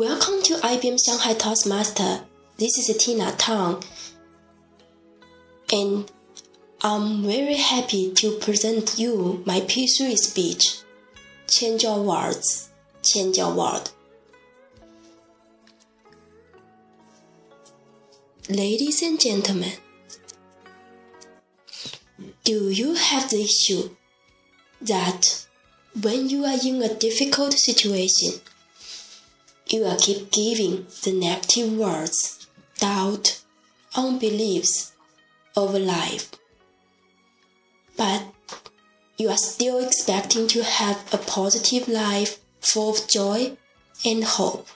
Welcome to IBM Shanghai Toastmaster. This is Tina Tang, and I'm very happy to present you my P3 speech. Change your words, change your world. Ladies and gentlemen, do you have the issue that when you are in a difficult situation, you are keep giving the negative words, doubt, unbeliefs of life. But you are still expecting to have a positive life full of joy and hope.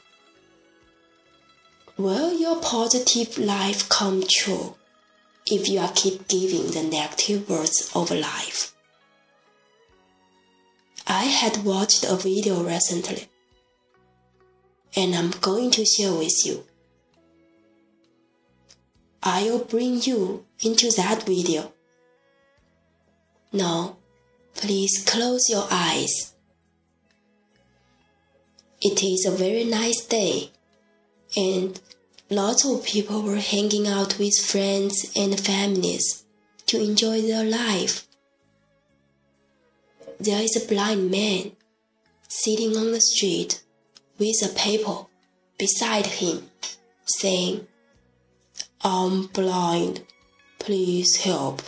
Will your positive life come true if you are keep giving the negative words of life? I had watched a video recently and I'm going to share with you. I'll bring you into that video. Now, please close your eyes. It is a very nice day, and lots of people were hanging out with friends and families to enjoy their life. There is a blind man sitting on the street with a paper beside him, saying, I'm blind, please help.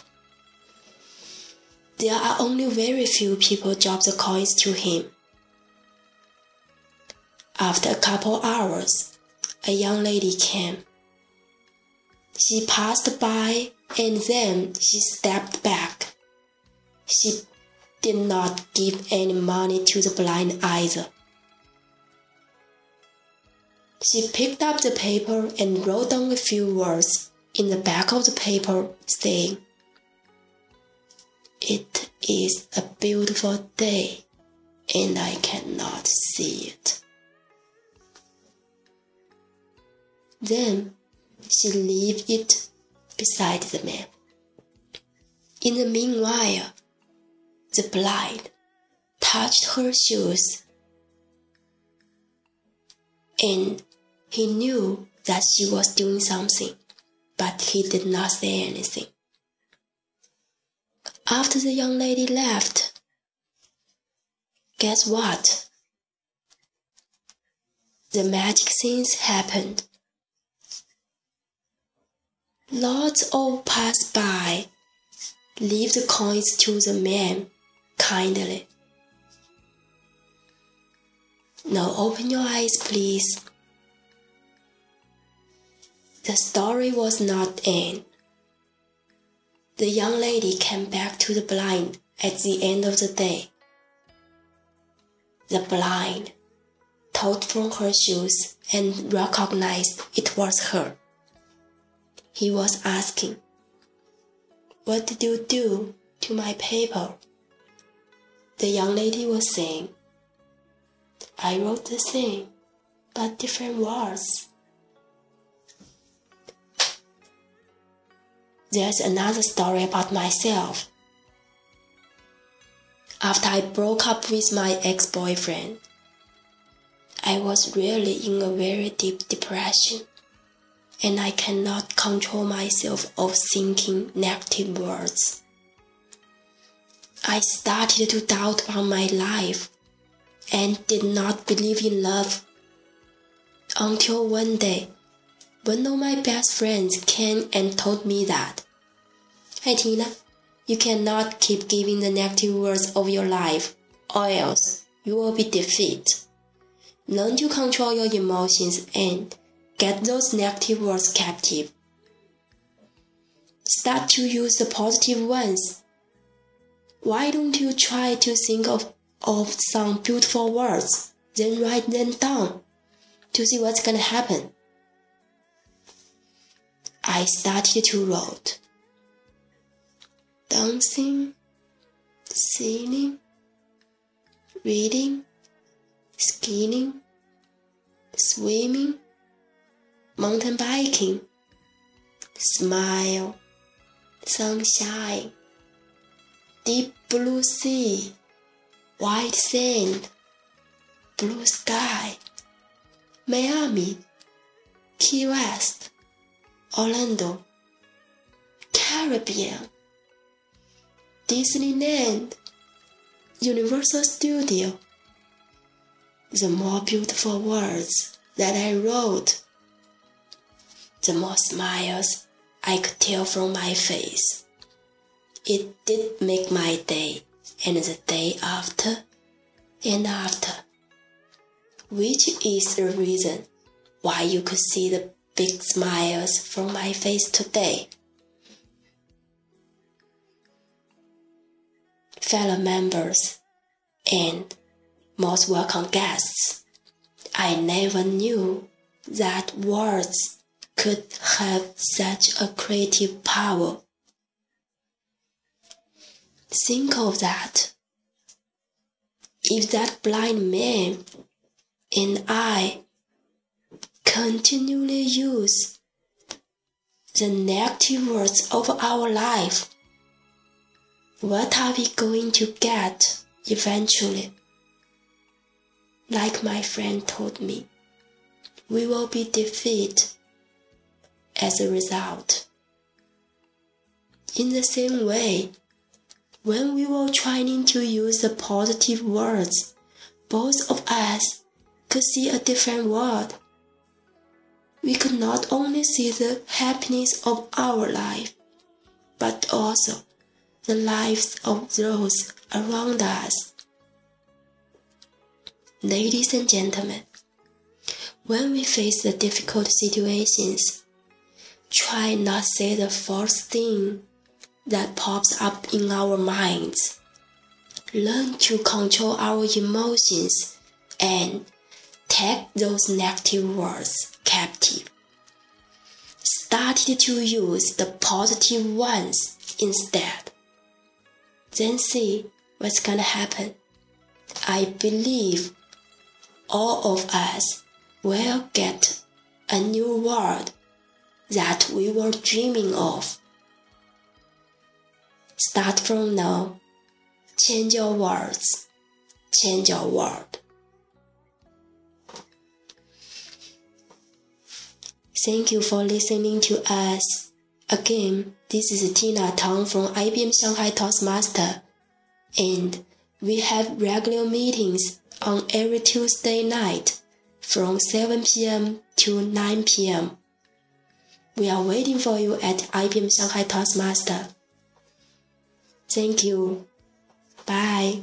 There are only very few people drop the coins to him. After a couple hours, a young lady came. She passed by and then she stepped back. She did not give any money to the blind either. She picked up the paper and wrote down a few words in the back of the paper, saying, It is a beautiful day, and I cannot see it. Then she left it beside the man. In the meanwhile, the blind touched her shoes and he knew that she was doing something, but he did not say anything. After the young lady left, guess what? The magic things happened. Lots of passed by leave the coins to the man kindly. Now open your eyes, please. The story was not end. The young lady came back to the blind at the end of the day. The blind told from her shoes and recognized it was her. He was asking, What did you do to my paper? The young lady was saying, I wrote the same, but different words. There's another story about myself. After I broke up with my ex boyfriend, I was really in a very deep depression, and I cannot control myself of thinking negative words. I started to doubt about my life and did not believe in love until one day one of my best friends came and told me that Hey Tina, you cannot keep giving the negative words of your life, or else you will be defeated. Learn to control your emotions and get those negative words captive. Start to use the positive ones. Why don't you try to think of, of some beautiful words, then write them down to see what's gonna happen? I started to write dancing, singing, reading, skiing, swimming, mountain biking, smile, sunshine, deep blue sea, white sand, blue sky, Miami, Key West, Orlando, Caribbean, Disneyland, Universal Studio. The more beautiful words that I wrote, the more smiles I could tell from my face. It did make my day and the day after and after, which is the reason why you could see the big smiles from my face today. Fellow members and most welcome guests, I never knew that words could have such a creative power. Think of that. If that blind man and I continually use the negative words of our life, what are we going to get eventually? Like my friend told me, we will be defeated as a result. In the same way, when we were trying to use the positive words, both of us could see a different world. We could not only see the happiness of our life, but also the lives of those around us. Ladies and gentlemen, when we face the difficult situations, try not say the first thing that pops up in our minds. Learn to control our emotions and take those negative words captive. Start to use the positive ones instead. Then see what's gonna happen. I believe all of us will get a new world that we were dreaming of. Start from now. Change your words. Change your world. Thank you for listening to us. Again, this is Tina Tang from IBM Shanghai Toastmaster, and we have regular meetings on every Tuesday night from 7 p.m. to 9 p.m. We are waiting for you at IBM Shanghai Toastmaster. Thank you. Bye.